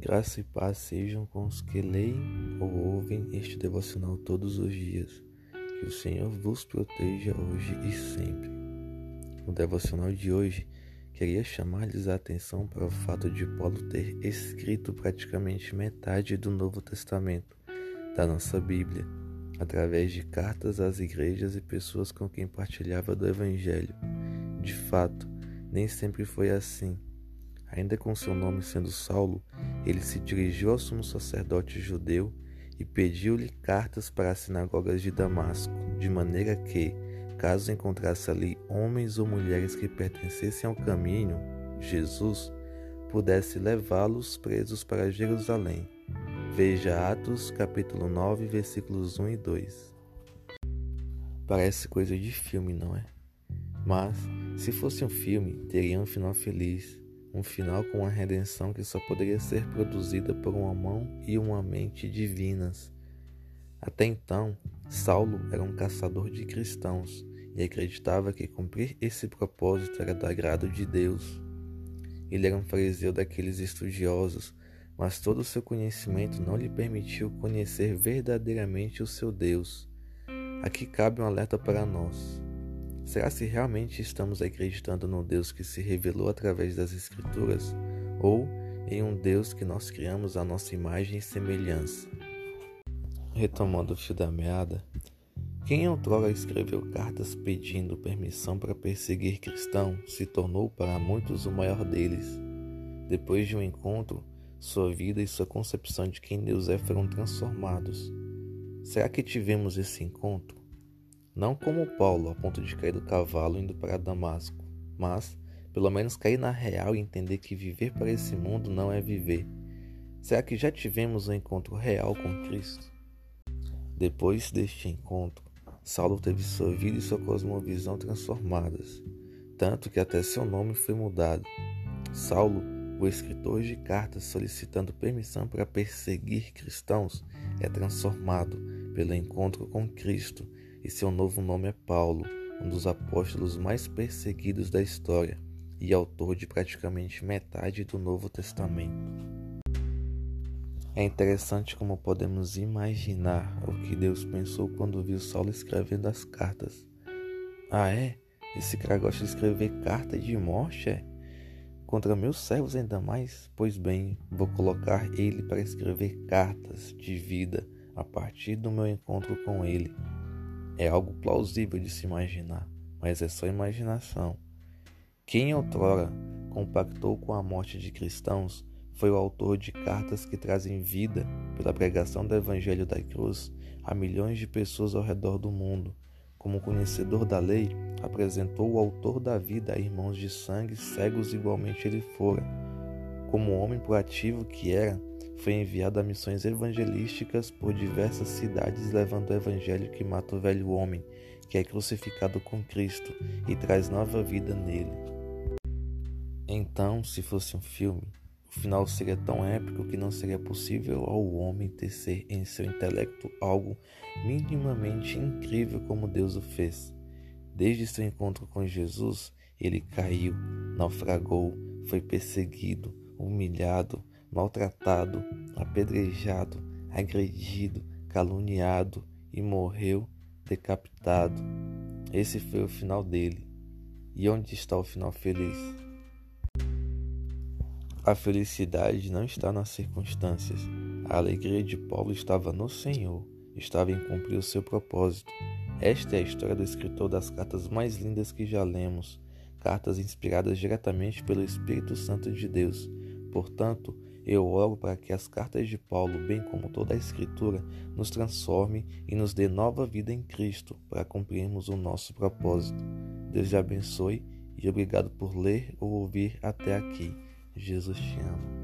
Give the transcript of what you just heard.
Graça e paz sejam com os que leem ou ouvem este devocional todos os dias. Que o Senhor vos proteja hoje e sempre. No devocional de hoje, queria chamar-lhes a atenção para o fato de Paulo ter escrito praticamente metade do Novo Testamento da nossa Bíblia, através de cartas às igrejas e pessoas com quem partilhava do Evangelho. De fato, nem sempre foi assim. Ainda com seu nome sendo Saulo, ele se dirigiu ao sumo sacerdote judeu e pediu-lhe cartas para as sinagogas de Damasco, de maneira que, caso encontrasse ali homens ou mulheres que pertencessem ao caminho, Jesus, pudesse levá-los presos para Jerusalém. Veja Atos capítulo 9, versículos 1 e 2. Parece coisa de filme, não é? Mas, se fosse um filme, teria um final feliz um final com uma redenção que só poderia ser produzida por uma mão e uma mente divinas. Até então, Saulo era um caçador de cristãos e acreditava que cumprir esse propósito era do agrado de Deus. Ele era um fariseu daqueles estudiosos, mas todo o seu conhecimento não lhe permitiu conhecer verdadeiramente o seu Deus. Aqui cabe um alerta para nós. Será se realmente estamos acreditando no Deus que se revelou através das Escrituras ou em um Deus que nós criamos à nossa imagem e semelhança? Retomando o fio da meada, quem outrora escreveu cartas pedindo permissão para perseguir cristão se tornou para muitos o maior deles. Depois de um encontro, sua vida e sua concepção de quem Deus é foram transformados. Será que tivemos esse encontro? Não como Paulo, a ponto de cair do cavalo indo para Damasco, mas pelo menos cair na real e entender que viver para esse mundo não é viver. Será que já tivemos um encontro real com Cristo? Depois deste encontro, Saulo teve sua vida e sua cosmovisão transformadas, tanto que até seu nome foi mudado. Saulo, o escritor de cartas solicitando permissão para perseguir cristãos, é transformado pelo encontro com Cristo e seu novo nome é Paulo, um dos apóstolos mais perseguidos da história e autor de praticamente metade do Novo Testamento. É interessante como podemos imaginar o que Deus pensou quando viu Saulo escrevendo as cartas. Ah, é? Esse cara gosta de escrever carta de morte, é? Contra meus servos ainda mais? Pois bem, vou colocar ele para escrever cartas de vida a partir do meu encontro com ele. É algo plausível de se imaginar, mas é só imaginação. Quem outrora compactou com a morte de cristãos foi o autor de cartas que trazem vida pela pregação do Evangelho da Cruz a milhões de pessoas ao redor do mundo. Como conhecedor da lei, apresentou o autor da vida a irmãos de sangue cegos igualmente ele fora. Como homem proativo que era, foi enviado a missões evangelísticas por diversas cidades, levando o evangelho que mata o velho homem, que é crucificado com Cristo e traz nova vida nele. Então, se fosse um filme, o final seria tão épico que não seria possível ao homem tecer em seu intelecto algo minimamente incrível como Deus o fez. Desde seu encontro com Jesus, ele caiu, naufragou, foi perseguido, humilhado, maltratado, apedrejado, agredido, caluniado e morreu decapitado. Esse foi o final dele. E onde está o final feliz? A felicidade não está nas circunstâncias. A alegria de Paulo estava no Senhor, estava em cumprir o seu propósito. Esta é a história do escritor das cartas mais lindas que já lemos, cartas inspiradas diretamente pelo Espírito Santo de Deus. Portanto, eu oro para que as cartas de Paulo, bem como toda a Escritura, nos transforme e nos dê nova vida em Cristo para cumprirmos o nosso propósito. Deus te abençoe e obrigado por ler ou ouvir até aqui. Jesus te ama.